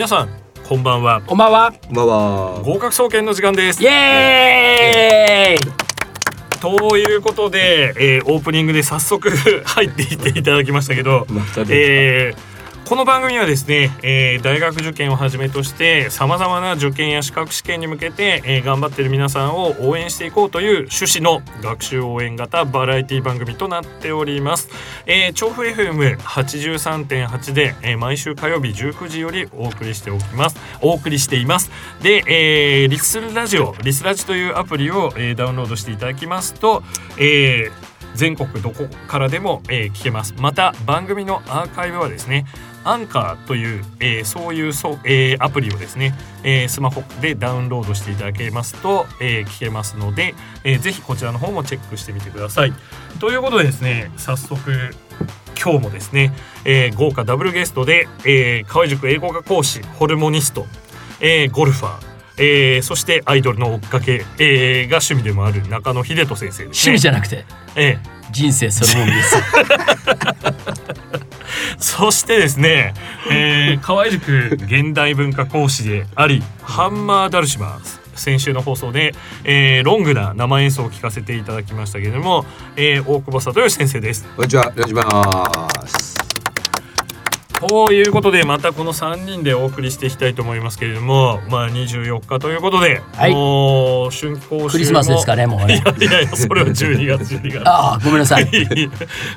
皆さんこんばんはこんばんは。こんばんは。合格総研の時間ですイエーイ。ということで、えー、オープニングで早速 入っていっていただきましたけど、また出たえーこの番組はですね、えー大学受験をはじめとしてさまざまな受験や資格試験に向けて、えー頑張っている皆さんを応援していこうという趣旨の学習応援型バラエティ番組となっております。えー、調布 FM83.8 で、えー毎週火曜日19時よりお送りしておきますお送りしていますで、えーリスラジオリスラジというアプリを、えーダウンロードしていただきますと、えー全国どこからでも、えー聞けますまた番組のアーカイブはですねアンカーという、えーそういうそう、えーアプリをですね、えースマホでダウンロードしていただけますと、えー聞けますので、えーぜひこちらの方もチェックしてみてください。ということでですね早速今日もですね、えー豪華ダブルゲストで、えー河合塾英語科講師ホルモニスト、えーゴルファーえーそしてアイドルの追っかけ、えーが趣味でもある中野秀人先生です、ね。趣味じゃなくてえ人生そのものです。ー そしてですね、えー、河合塾現代文化講師でありハンマーダルシマー先週の放送で、えーロングな生演奏を聞かせていただきましたけれども、えー大久保里義先生です。こんにちは。お願いします。ということでまたこの3人でお送りしていきたいと思いますけれどもまあ24日ということで、はい。もう春講習もクリスマスですかねもういね。やいやいやそれは12月12月。ああごめんなさい。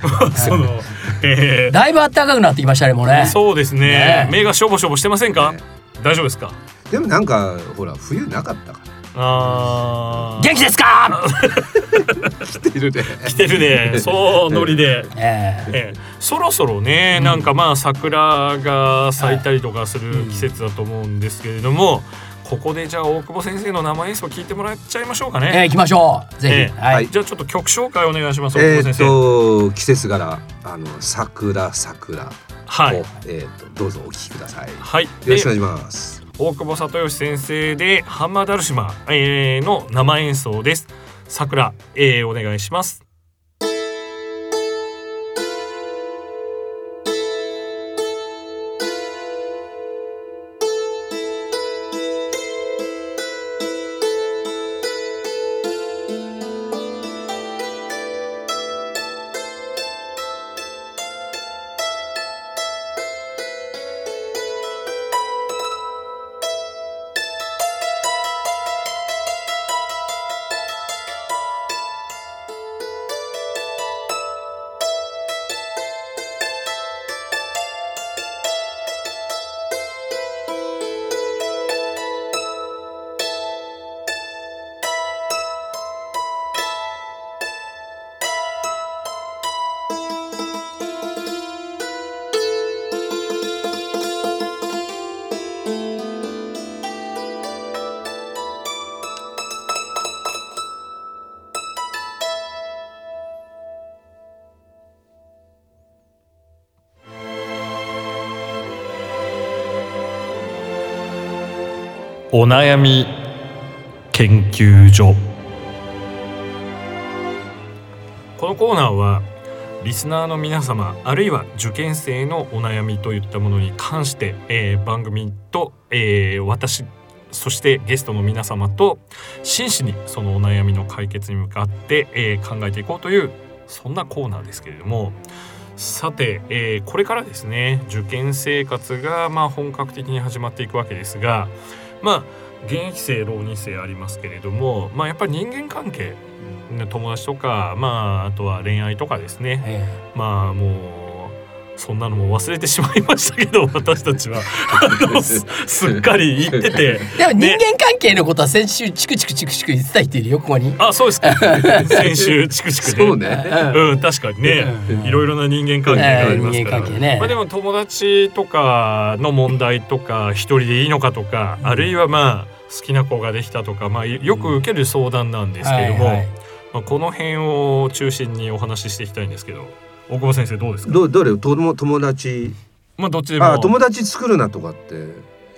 まあその、えだいぶ暖かくなってきましたねもうーね。そうですね。ね目がしょぼしょぼしてませんか、ね大丈夫ですか？でもなんかほら冬なかったかあー元気ですか？ら。来てるね。来てるねそうノリで。ええええそろそろね、なんかまあ桜が咲いたりとかする季節だと思うんですけれども、ここでじゃあ大久保先生の生演奏聞いてもらっちゃいましょうかね。ええ行きましょう。ぜえひ。はい。じゃあちょっと曲紹介お願いします。大えーっ久保先生。と季節柄あの桜桜を、はい。えーっとどうぞお聞きください。よはい。ろしくおで願いします。大久保里義先生でハンマーダルシマ、の生演奏です。桜、えー、お願いします。お悩み研究所。このコーナーはリスナーの皆様あるいは受験生のお悩みといったものに関して、えー番組と、えー私そしてゲストの皆様と真摯にそのお悩みの解決に向かって、えー考えていこうというそんなコーナーですけれどもさて、えーこれからですね受験生活がまあ本格的に始まっていくわけですがまあ現役生浪人生ありますけれどもまあやっぱり人間関係ね友達とかまああとは恋愛とかですね。え。まあもうそんなのも忘れてしまいましたけど 私たちは。すすっかり言ってて。え でも人間関係のことは先週チクチクチクチク言ってた言ってるよここに。あそうですか。先週チクチクで。そうね。うん。確かにね、うん。いろいろな人間関係がありますから、ね。まあ、でも友達とかの問題とか一人でいいのかとか、あるいはまあ好きな子ができたとか、まあ、よく受ける相談なんですけども、はいはい。まあ、この辺を中心にお話ししていきたいんですけど大久保先生どうですか、どどれ？友友達？まあ、どっちでも。あ友達作るなとかって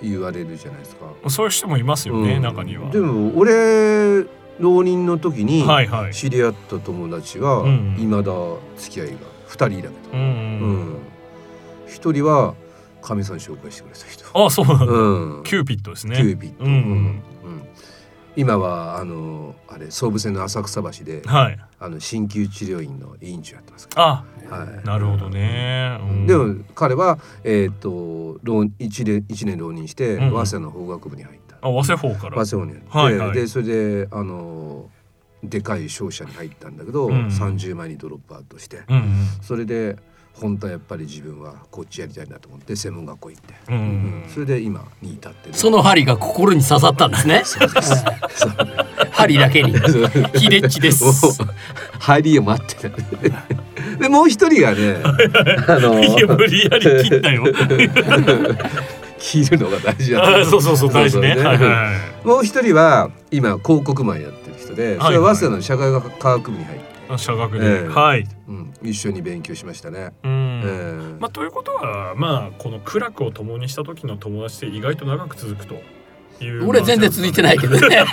言われるじゃないですか。そういう人もいますよね、うん。中には。でも俺浪人の時に。知り合った友達はうん未だ付き合いが二人いるけど。うんうんうん。一人はかみさん紹介してくれた人。あそうなんだ、うん。キューピッドですね。キューピッド、うん。うん今はあのあれ総武線の浅草橋ではい。あの鍼灸治療院の委員長やってますかあら、はい、なるほどね、うん。でも彼はえっ、と浪一年一年浪人してうん早稲田の法学部に入った、あ早稲法から。早稲田に入って、はいはい。でそれであのでかい商社に入ったんだけど、うん30万にドロップアウトして、うんうん。それで本当はやっぱり自分はこっちやりたいなと思って専門学校行って、うん。うん。それで今に至ってる。その針が心に刺さったんですね。針だけに。ヒレッチです。もう入りを待ってた。でもう一人がね あのいや無理やり切ったよ。切るのが大事だそうそうそう大事ねそうそうはいはい。もう一人は今広告マンやってる人で、それは早稲田の社会科学部に入って、あ社学で、ええ。はい。うん、一緒に勉強しましたね。うん、ええ。まあ、ということはまあこの苦楽を共にした時の友達って意外と長く続くという俺全然続いてないけどね。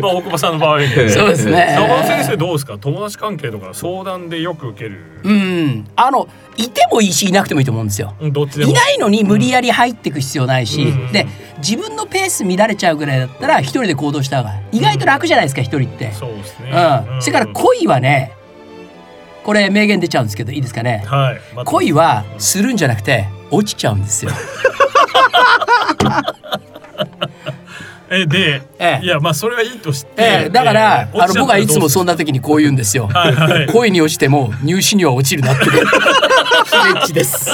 まあ大久保さんの場合ね そうですね。中野先生どうですか？友達関係とか相談でよく受ける、うん。あのいてもいいしいなくてもいいと思うんですよ。うん、どっちでも。いないのに無理やり入っていく必要ないし、うん。で自分のペース乱れちゃうぐらいだったら一人で行動した方が意外と楽じゃないですか一人って。そうですね、うん。それから恋はね、これ名言出ちゃうんですけどいいですかね？はい、まあ恋はするんじゃなくて落ちちゃうんですよ。えで、ええいやまあそれはいいとして、ええだから、ええあの僕はいつもそんなな時にこう言うんですよ。はいはい恋に落ちても入試には落ちるなって。ヒレッチです。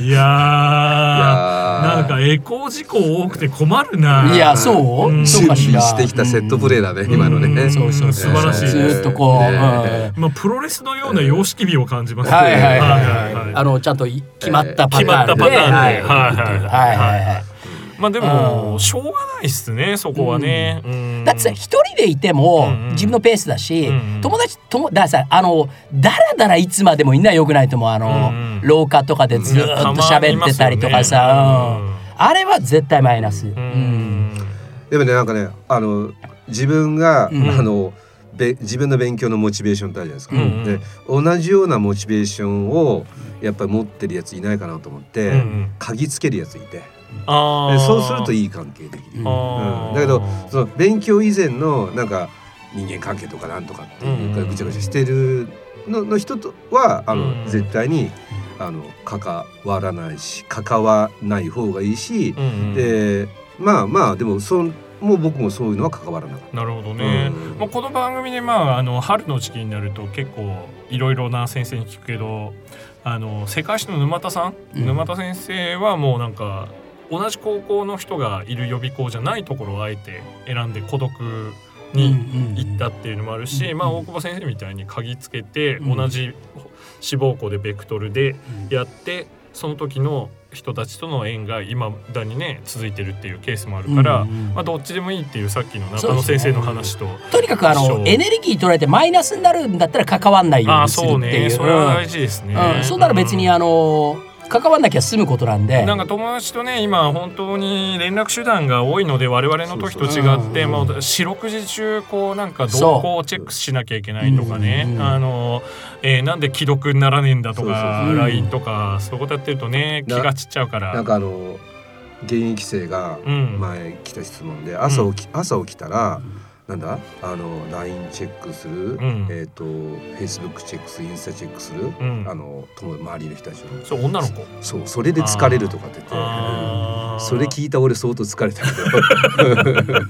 いやなんかエコー事故多くて困るな。いやそう、うん。そうかしら。してきたセットプレーだね、今のね。うんそうそう。素晴らしい。ずーっとこう、え。うん。まあプロレスのような様式美を感じますね、はいはいはい、あのちゃんとい決まったパターンで、決まったパターンで。はいはいはい。はいはいはいまあでもうん。しょうがないっすねそこはね、うん。だってさ一人でいても自分のペースだし、うんうん。友達ともだからさあのだらだらいつまでもいんのはよくないと思うあの、廊下とかでずーっと喋ってたりとかさ、あれは絶対マイナス、でもねなんかねあの自分が、うん。あのべ自分の勉強のモチベーションってあるじゃないですか。うんうん。で同じようなモチベーションをやっぱり持ってるやついないかなと思って、うんうん。嗅ぎつけるやついてあそうするといい関係できる。うん。だけどその勉強以前のなんか人間関係とかなんとかっていうかうん。ぐちゃぐちゃしてるのの人とはあの、うん。絶対にあの関わらないし関わらない方がいいし、うんうん。でまあまあでもそんもう僕もそういうのは関わらなかっなるほどね、うん。まあ、この番組でまああの春の時期になると結構いろいろな先生に聞くけどあの世界史の沼田さん、うん。沼田先生はもうなんか同じ高校の人がいる予備校じゃないところをあえて選んで孤独に行ったっていうのもあるし、うんまあ大久保先生みたいに鍵つけてうん。同じ志望校でベクトルでやってその時の人たちとの縁が今だにね続いてるっていうケースもあるから、うんうんまあ、どっちでもいいっていうさっきの中野先生の話と、とにかくあのエネルギー取られてマイナスになるんだったら関わんないようにするっていう。ね。それは大事ですね、うん、そんなら別にあの関わんなきゃ済むことなんで。なんか友達とね今本当に連絡手段が多いので我々の時と違ってもう四六時中こうなんか動向をチェックしなきゃいけないとかね。うんうんあの、えーなんで既読にならねえんだとかそう LINE とかそういうことやってるとね気なが散っちゃうから。た。なんかあの現役生がうん。前来た質問で、朝起き朝起きたら、なんだ？あの LINE チェックする、ん。えっ、と Facebook チェックするインスタチェックする、うん。あの友周りの人たちのそう女の子。そうそれで疲れるとかって言って。それ聞いた俺相当疲れたけ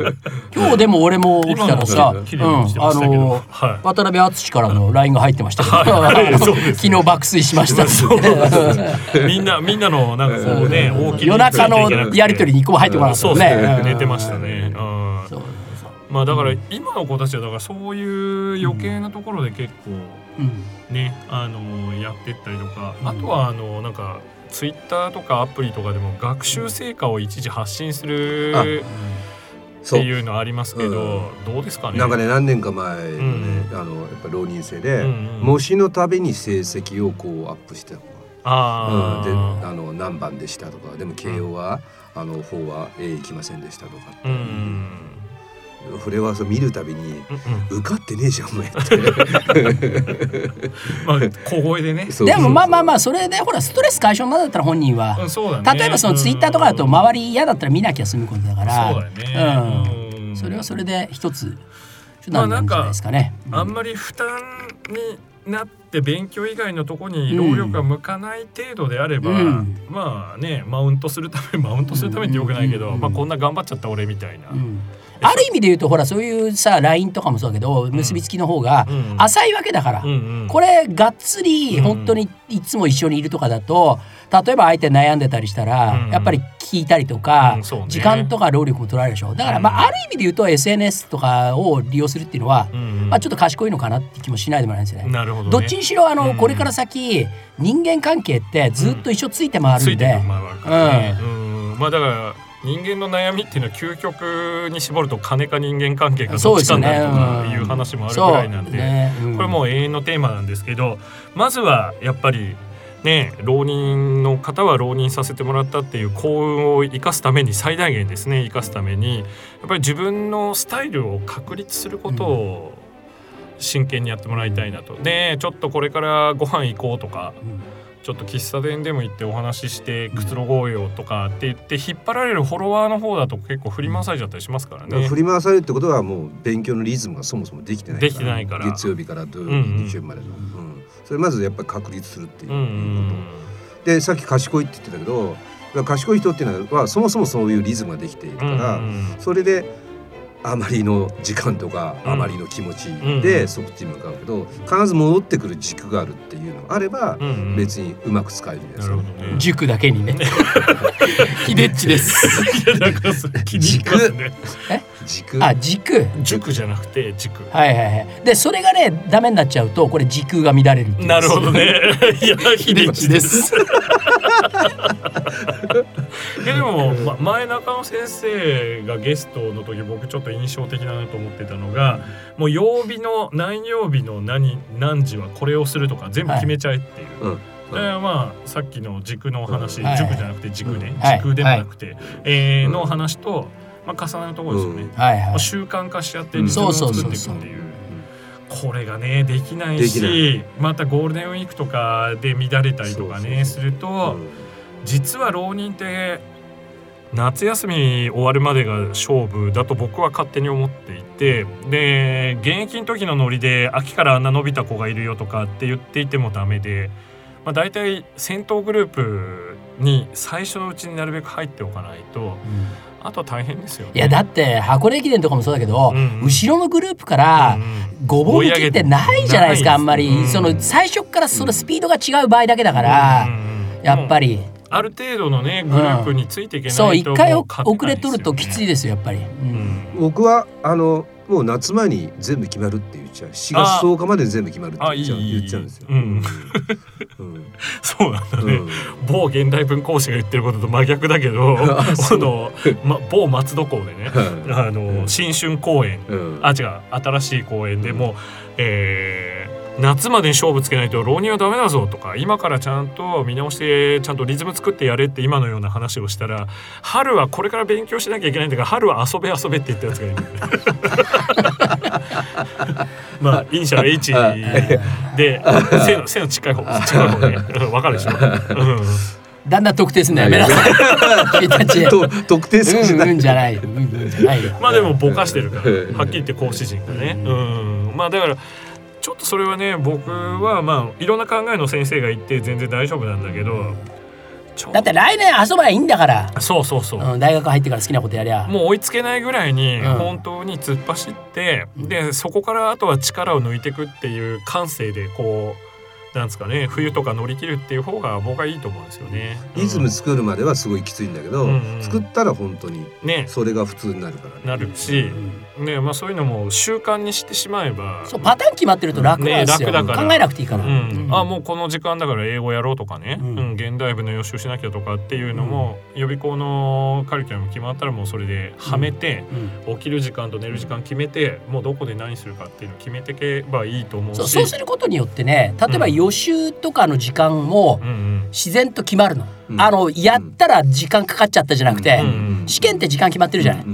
ど。今日でも俺も起きたらさ、うんあのはい。渡辺淳からの LINE が入ってましたけど、はい。昨日爆睡しました。ってみんなみんなのなんかこうね大きい夜中のやり取りに一個も入ってこなかったね。ねうん寝てましたね。うんまあだから今の子たちはだからそういう余計なところで結構うん。ねあのやってったりとかうん。あとはあのなんかツイッターとかアプリとかでも学習成果を一時発信するあっていうのありますけどどうですかね？なんかね何年か前のね、うんあのやっぱ浪人生で、うんうん。模試のたびに成績をこうアップしてあうん、でああの何番でしたとかでも慶応は、あの法は A 行きませんでしたとかって、うんフレワースを見るたびにうんうん。受かってねえじゃんお前って。まあ小声でね。そうでもまあまあまああそれでほらストレス解消までだったら本人は。うんね。例えばそのツイッターとかだと周り嫌だったら見なきゃ済むことだから。そうだよね。うん。うん。それはそれで一つ手段なんじゃないですかね。あんまり負担になって勉強以外のとこに労力が向かない程度であれば、うん。まあねマウントするためマウントするためってよくないけど、うん。まあこんな頑張っちゃった俺みたいな、うんある意味で言うとほらそういうさ LINE とかもそうだけど結びつきの方がうん。浅いわけだから、うんうん。これがっつりうん。本当にいつも一緒にいるとかだと例えば相手悩んでたりしたら、うん。やっぱり聞いたりとか、うんそうね。時間とか労力も取られるでしょ。だから、うんまあ、ある意味で言うと SNS とかを利用するっていうのは、うんうん。まあ、ちょっと賢いのかなって気もしないでもないですよね。なるほど、ね、どっちにしろあの、うん。これから先人間関係ってずっと一緒ついて回るんで、うん。まあだから人間の悩みっていうのは究極に絞ると金か人間関係かどっちかになるとかいう話もあるぐらいなんで、そうね。うん。これもう永遠のテーマなんですけどまずはやっぱりね浪人の方は浪人させてもらったっていう幸運を生かすために最大限ですね生かすためにやっぱり自分のスタイルを確立することを真剣にやってもらいたいなと。でちょっとこれからご飯行こうとかうんちょっと喫茶店でも行ってお話ししてくつろごうよとかって言って引っ張られるフォロワーの方だと結構振り回されちゃったりしますからね。振り回されるってことはもう勉強のリズムがそもそもできてないからできてないから。月曜日から土曜日、うんうん日曜日までの、うんそれまずやっぱり確立するっていううんうこと、んでさっき賢いって言ってたけど賢い人っていうのはそもそもそういうリズムができているうんから、うん。それであまりの時間とか、うん。あまりの気持ちでそっちに向かうけど必ず戻ってくる軸があるっていうのがあれば、別にうまく使えるんですよなるほどね。塾だけにね。ヒデッチです。いやなんかそれ気に入りますね。軸？あ軸。塾じゃなくて軸。はいはいはい。でそれがねダメになっちゃうとこれ時空が乱れるっていう。なるほどね。いや秀秀樹で。樹です でも、ま、前中野先生がゲストの時僕ちょっと印象的だなと思ってたのがもう曜日の何曜日の何何時はこれをするとか全部決めちゃえっていう。うん。だからまあさっきの軸の話、はい。塾じゃなくて軸ね、はい。時空でもなくて、えーうんの話と、まあ、重なるところですよね。うん。はいはい。習慣化しちゃってうん。リズムを作っていくっていう。これがねできないしまたゴールデンウィークとかで乱れたりとかねすると、実は浪人って夏休み終わるまでが勝負だと僕は勝手に思っていてで現役の時のノリで秋からあんな伸びた子がいるよとかって言っていてもダメで、まあ、大体先頭グループに最初のうちになるべく入っておかないとあとは大変ですよね。いやだって箱根駅伝とかもそうだけど、うん後ろのグループからうんうん。ごぼう抜きってないじゃないですかあんまり、うんその最初からそのスピードが違う場合だけだから、うんうんうん。やっぱり、ある程度のねグループについていけないとそう一回遅れとるときついでですよやっぱり、僕はあのもう夏前に全部決まるって言っちゃう。4月10日まで全部決まるって言っちゃう。あいい。いい言っちゃうんですよ。うん。うん。そうなんだね。うん。某現代文講師が言ってることと真逆だけど そう。の、ま、某松戸港でね。あの新春公演。うん。あ違う。新しい公演でもう、えー夏までに勝負つけないと浪人はダメだぞとか今からちゃんと見直してちゃんとリズム作ってやれって今のような話をしたら春はこれから勉強しなきゃいけないんだから春は遊べ遊べって言ったやつがいる。まあイニシャル H で背の背の近い方近い方ね。うんわかるでしょ、うん。だんだん特定すんのやめなさい。君たち。と特定するんじゃない。うんうんじゃないよ。まあでもぼかしてるから。うん。はっきり言って講師陣がね。うん。まあだからちょっとそれはね僕はまあいろんな考えの先生がいて全然大丈夫なんだけどだって来年遊ばばいいんだから、そうそうそう、うん、大学入ってから好きなことやりゃ。もう追いつけないぐらいにうん。本当に突っ走って、でそこからあとは力を抜いていくっていう感性でこうなんですかね冬とか乗り切るっていう方が僕はいいと思うんですよね。リズム作るまではすごいきついんだけど、うんうん作ったら本当にね。それが普通になるからね。なるし、ねまあ、そういうのも習慣にしてしまえばそうパターン決まってると楽なんですよ、ね楽だから。考えなくていいから、うん。あもうこの時間だから英語やろうとかね、ううんん現代文の予習しなきゃとかっていうのも、予備校のカリキュラム決まったらもうそれではめて、うん。起きる時間と寝る時間決めてもうどこで何するかっていうのを決めていけばいいと思うし。そうそうすることによってね例えばうん。予習とかの時間もうんうん。自然と決まるの、うん。あのやったら時間かかっちゃったじゃなくて、うん試験って時間決まってるじゃない、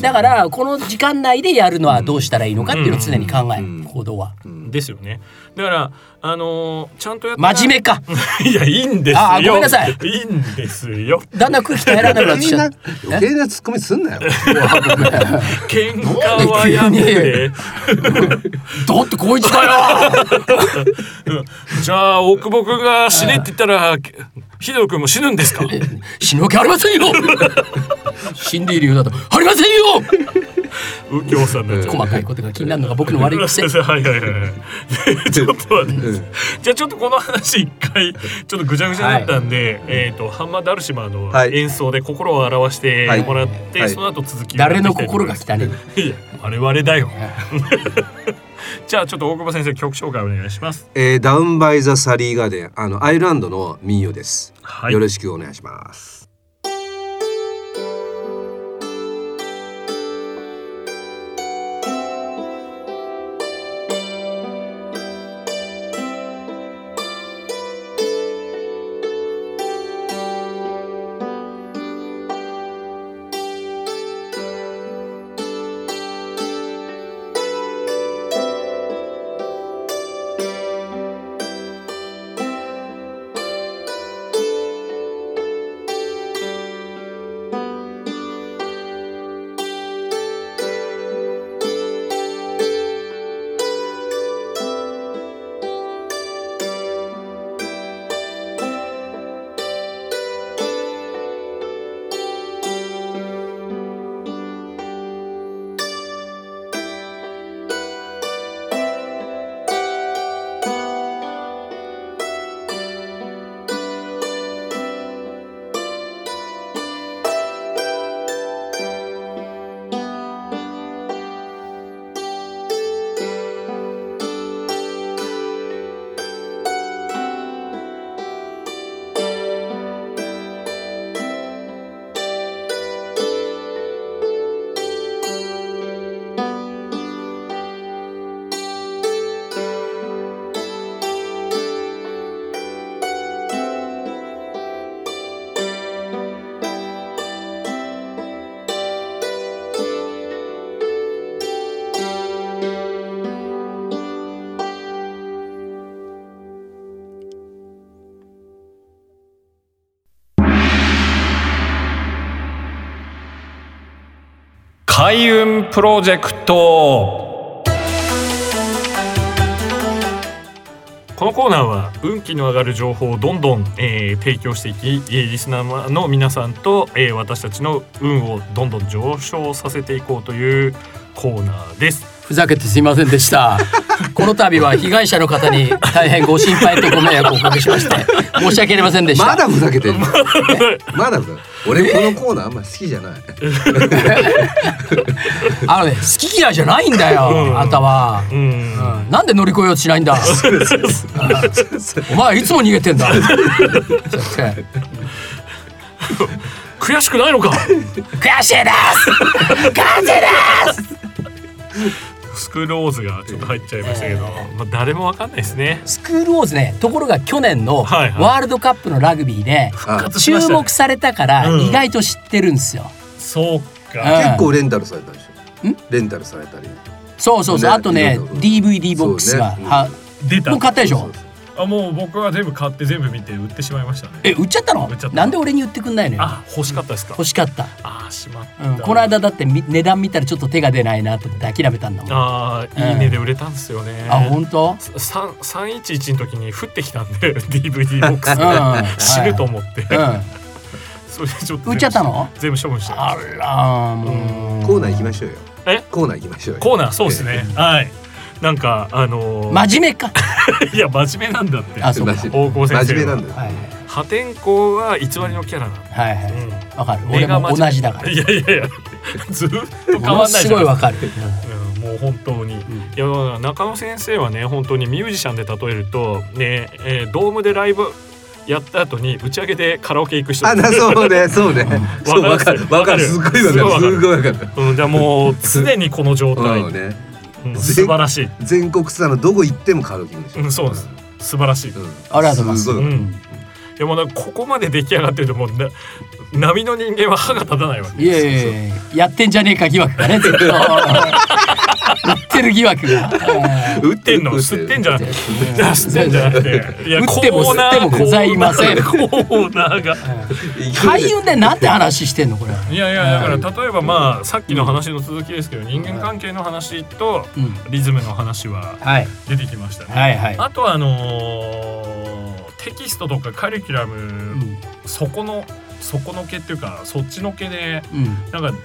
だからこの時間内でやるのはどうしたらいいのかっていうのを常に考える、うん。行動はですよね。だからあのーちゃんとやった真面目か。いやいいんですよ。あーごめんなさい。いいんですよ。だんだん空気耐えられなくなってきみんなちゃう余計なツッコミすんなよ。喧嘩はやめて。だってこいつだよ。じゃあ大久保君が死ねって言ったら秀夫君も死ぬんですか？死ぬわけありませんよ。死んでいるようだと。ありませんよ 右京さんの細かいことが気になるのが僕の悪い癖。はいはいはいはい。ちょっと待って、じゃあちょっとこの話一回ちょっとぐちゃぐちゃになったんで、えっ、とハンマーダルシマーのはい。演奏で心を表してもらって、はい。その後続きを誰の心が汚ね。いや我々だよ。じゃあちょっと大久保先生曲紹介お願いします。えーダウンバイザサリーガーデンあのアイルランドの民謡です、はい。よろしくお願いします開運プロジェクトこのコーナーは運気の上がる情報をどんどん、えー提供していき、リスナーの皆さんと、えー私たちの運をどんどん上昇させていこうというコーナーです。ふざけてすいませんでした。この度は被害者の方に大変ご心配とご迷惑をおかけしまして申し訳ありませんでした。まだふざけてるまだふざ俺このコーナーあんま好きじゃない。あのね好き嫌いじゃないんだよ、うん。あんたは、うん。うん。なんで乗り越えようとしないんだ？お前いつも逃げてんだ。悔しくないのか？悔しいです。感じですスクールオーズがちょっと入っちゃいましたけど、まあ、誰もわかんないですね。スクールウォーズねところが去年のワールドカップのラグビーであ注目されたからうん。意外と知ってるんですよ、そううん。か。結構レンタルされたでしょ。ん？レンタルされたり。そうそうそう。ね。あとね DVD ボックスが、そうね。は出た。もう買ったでしょ。そうあもう僕は全部買って全部見て売ってしまいましたね。え売っちゃったの？売っちゃった。なんで俺に言ってくんないのよ。あ欲しかったですか？欲しかった、あーしまった。うん、この間だってみ値段見たらちょっと手が出ないなと思って諦めたんだもん。あいいねで売れたんですよね。本当？三三一一の時に降ってきたんで DVD ボックス。うんで死ぬと思って、うん。それでちょっと売っちゃったの？全部処分してまあらもう。コーナー行きましょうよ。え？コーナー行きましょうよ。コーナー？そうですね。はいなんかあのー真面目か。いや真面目なんだって。あそうか。真大久保先生は。真面目なんだよ。はい破天荒は偽りのキャラなんだ、はいはい。うん。わかる。俺も同じだから。いやいやいやずっと変わんないすじゃないですかごいわかる。うん。もう本当に、いや中野先生はね本当にミュージシャンで例えるとね、えードームでライブやった後に打ち上げでカラオケ行く人。あなそうねそうね。わかる。わかる。すっごいわかる。すごいわかる。うん、じゃあもう常にこの状態、うん。ねうん。素晴らしい、全国ツアーのどこ行ってもカラオケ行くでしょ。うん、そうです。素晴らしい、いうん。ありがとうございます。すごいうん。やもうここまで出来上がってるともうな波の人間は歯が立たないわ。けいやいやいややってんじゃねえか疑惑がねずっと 売ってる疑惑が。打打ってんの？吸ってんじゃなくて。吸ってんじゃなくて。いや打っても吸ってもございません。コーナーが。開運でなんて話してんの？これ。いやいやだから例えばまあさっきの話の続きですけど人間関係の話とうん。リズムの話ははい。出てきましたね。あとはあのーテキストとかカリキュラム、うん。そこのそこのけっていうかそっちのけでうん。なんか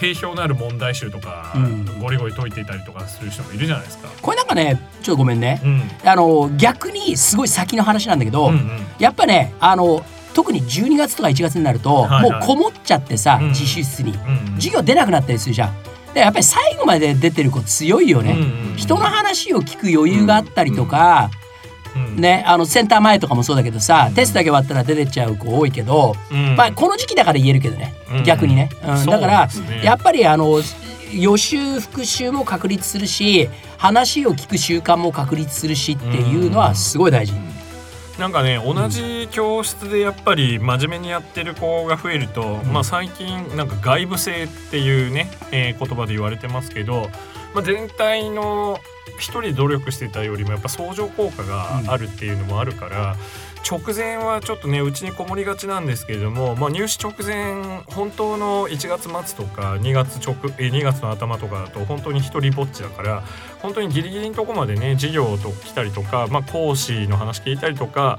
定評のある問題集とか、うん。ゴリゴリ解いていたりとかする人もいるじゃないですか。これなんかねちょっとごめんね。うん。あの逆にすごい先の話なんだけど、うん。うんやっぱねあの特に12月とか1月になると、はいはい。もうこもっちゃってさ、うん。自習室に。うん。授業出なくなったりするじゃん。でやっぱり最後まで出てる子強いよね。うんうん人の話を聞く余裕があったりとか、うんね、あのセンター前とかもそうだけどさテストだけ終わったら出てっちゃう子多いけど、うん。まあ、この時期だから言えるけどね、うん。逆にね、うん。だから、やっぱりあの予習復習も確立するし話を聞く習慣も確立するしっていうのはすごい大事。なんかね同じ教室でやっぱり真面目にやってる子が増えると、まあ最近なんか外部性っていうね、えー言葉で言われてますけど、まあ、全体の一人努力してたよりもやっぱ相乗効果があるっていうのもあるから、直前はちょっとねうちにこもりがちなんですけれども、まあ、入試直前本当の1月末とか2月直え2月の頭とかだと本当に一人ぼっちだから本当にギリギリのとこまでね授業と来たりとか、まあ、講師の話聞いたりとか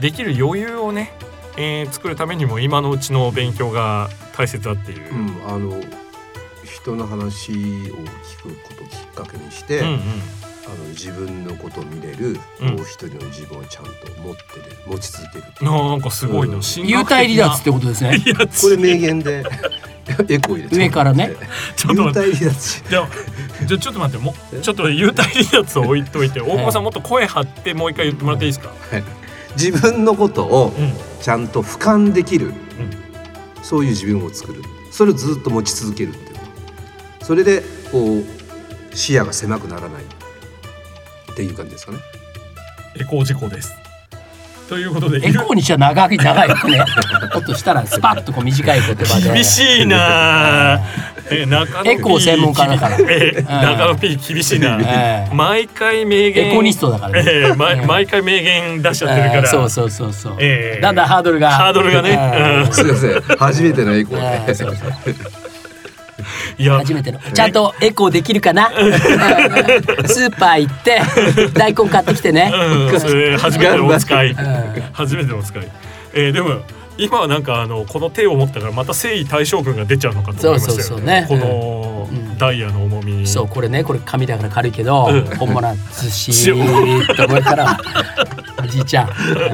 できる余裕をね、えー作るためにも今のうちの勉強が大切だっていう。うん、あの人の話を聞くことをきっかけにして、うんうん。あの自分のことを見れる、うん。もう一人の自分をちゃんと持ってる持ち続けるなんかすごいな、う幽体離脱ってことですね。これ名言で エコー入れて上からね。ちょっと幽待って。体離脱。しじゃあじちょっと待って。もうちょっと幽体離脱を置いといて大久保さんもっと声張ってもう一回言ってもらっていいですか、自分のことをうん。ちゃんと俯瞰できる、そういう自分を作る。それをずっと持ち続けるってそれでこう視野が狭くならないっていう感じですかね。エコー事故です。ということでエコーにしちゃ長い長いね。もっとしたらスパッとこう短い言葉で。厳しいな。あえ中野エコー専門家だから。え中野 P 厳しいな、ええ。毎回名言。エコニストだからね。ええまええ。毎回名言出しちゃってるから、えーそうそうそうそう。ええ。だんだんハードルが。ハードルがね。えーすいません。初めてのエコえーそうそう初めての。ちゃんとエコーできるかな？う んスーパー行って大根買ってきてね、初めてのお使い。ん。初めてのお使い。えー、でも今はなんかあのこの手を持ったからまた征夷大将軍が出ちゃうのかと思いましたよ、ね、そうそうそうね。このうん。ダイヤの重み。に、そうこれねこれ紙だから軽いけど、うん。本物はずしーっと思うから。おじいちゃん、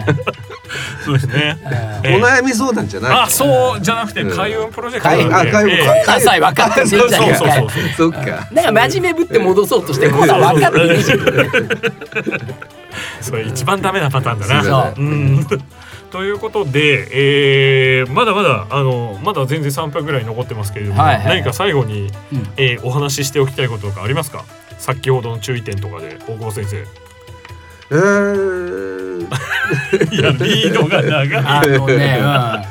そうですね、お悩み相談じゃない。あそうじゃなくてうん。開運プロジェクト。開なんであ開運えー関西分かってそうそうそう そっか。なんか真面目ぶって戻そうとしてこんなん分かってね。えじゃんそれ一番ダメなパターンだな。そう。うん。ということで、えーまだまだあのまだ全然3分ぐらい残ってますけれども、はいはい。何か最後に、うん。えーお話ししておきたいこととかありますか？先ほどの注意点とかで大久保先生えー、いやリードが長い。あのね、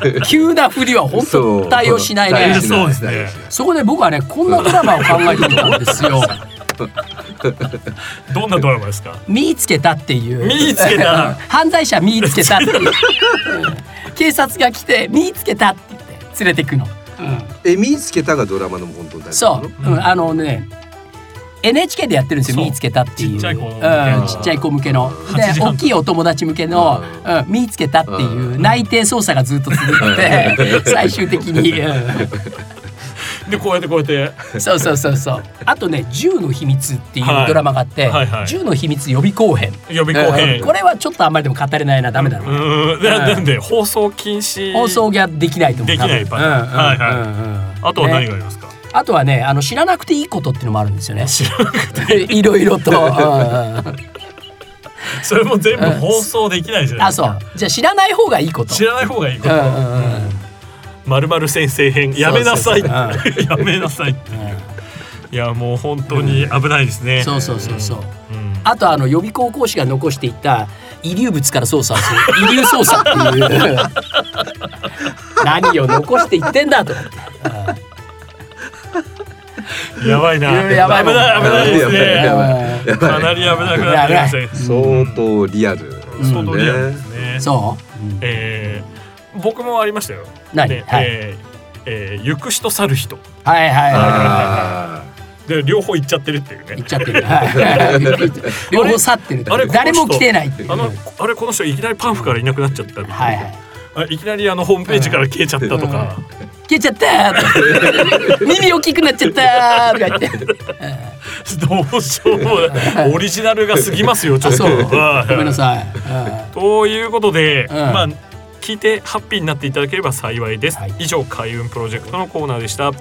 うん。急な振りは本当対応しないね。そうですね。そこで僕はねこんなドラマを考えてみたんですよ。どんなドラマですか？見つけたっていう。見つけた。犯罪者見つけたっていう。うん警察が来て見つけたって言って連れてくの、え見つけたがドラマの本当に大事そう、うん、あのね NHK でやってるんですよ見つけたっていう。ちっちゃい子。向けうんのちっちゃい子向けの。8時半で大きいお友達向けの、うん、見つけたっていう。内定捜査がずっと続いて最終的に、うん。でこうやってこうやって。そうそうそうそう。あとね、銃の秘密っていうはい。ドラマがあって、銃の秘密予備後編。予備後編、うん。これはちょっとあんまりでも語れないな、ダメだな。うな。なん。で放送禁止。放送ができないと思う。できないパターンあとは何ねがありますか、あとはね、あの知らなくていいことっていうのもあるんですよね。知らなくていろいろと。それも全部放送できないじゃないあ、ですか。そう。じゃあ知らない方がいいこと。知らない方がいいこと、うんうんうんまるまる先生編。やめなさい やめなさいいやもう本当に危ないですね、そうそうそうそう。うん。あとあの予備校講師が残していった遺留物から操作をする。遺留操作っていう。何を残して言ってんだと思ってやばいな。やばい危ない危ないですね。やばいやばい。かなり危なくなってきましたね。相当リアル、相当リアルですね。そう、う？んえー、僕もありましたよ。何？ではい。えーえー行く人去る人。はいはいで両方行っちゃってるっていうね。い行っ。ちゃってる。はい。両方去ってるあれ？誰も来てないっていう。あのあれ？この人いきなりパンフからいなくなっちゃったみたいな。はいはいあいきなりあのホームページから消えちゃったとか。消えちゃった。ー耳大きくなっちゃった。ーとか言って。どうしようオリジナルが過ぎますよちょっと。ごめんなさい、ということで、うん。まあ聞いてハッピーになっていただければ幸いです、はい。以上開運プロジェクトのコーナーでした。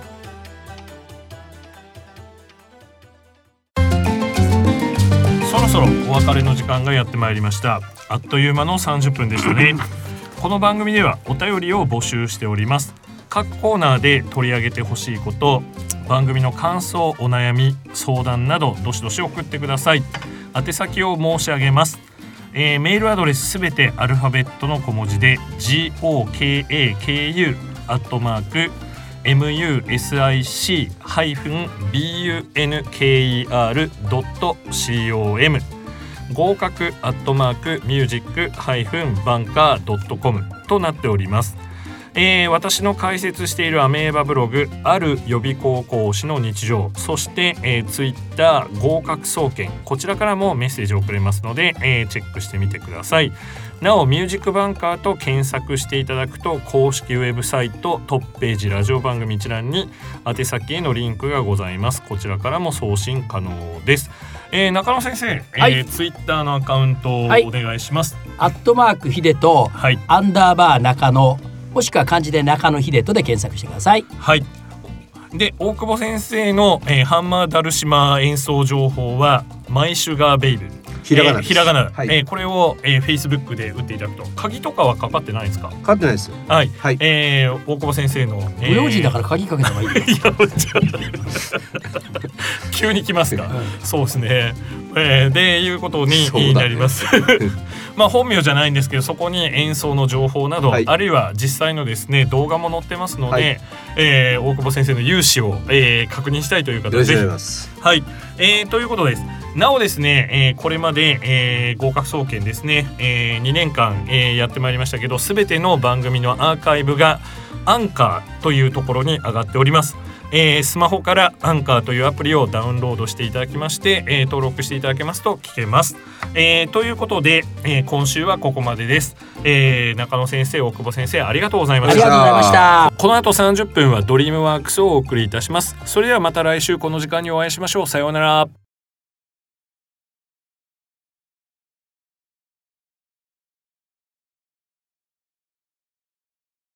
そろそろお別れの時間がやってまいりました。あっという間の30分でしたねこの番組ではお便りを募集しております。各コーナーで取り上げてほしいこと番組の感想お悩み相談などどしどし送ってください。宛先を申し上げます。えーメールアドレスすべてアルファベットの小文字で GOKAKU アットマーク music-bunker.com 合格アットマークミュージックハイフンバンカー .com となっております。えー私の解説しているアメーバブログある予備高校師の日常そして、えー、ツイッター合格総研こちらからもメッセージを送れますので、えーチェックしてみてください。なおミュージックバンカーと検索していただくと公式ウェブサイトトップページラジオ番組一覧に宛先へのリンクがございます。こちらからも送信可能です、えー中野先生、えーはい。ツイッターのアカウントをおはい。願いします。アットマークヒデとはい。アンダーバー中野もしくは漢字で中野秀人で検索してください。はい。で大久保先生の、えーハンマーダルシマ演奏情報はマイシュガーベイブひらがなえーひらがな、はい。えーこれを、えー、Facebook で打っていただくと。鍵とかはかかってないですか？かかってないです。よはい、はい。えー大久保先生の、え不用心だから鍵かけた方がいい。急に来ますか、そうですね、えー、でいうことになります。まあ本名じゃないんですけどそこに演奏の情報など、はい。あるいは実際のですね動画も載ってますので、はい。えー大久保先生の勇姿を、えー確認したいという方ぜひ願いしますはい、えーということです。なおですね、えーこれまで、えー合格総研ですね、え2年間、えーやってまいりましたけど、すべての番組のアーカイブがアンカーというところに上がっております。えースマホからアンカーというアプリをダウンロードしていただきまして、えー登録していただけますと聞けます。えーということで、えー今週はここまでです。えー中野先生、大久保先生、ありがとうございましたありが。とうございましたこの後30分はドリームワークスをお送りいたします。それではまた来週この時間にお会いしましょう。さようなら。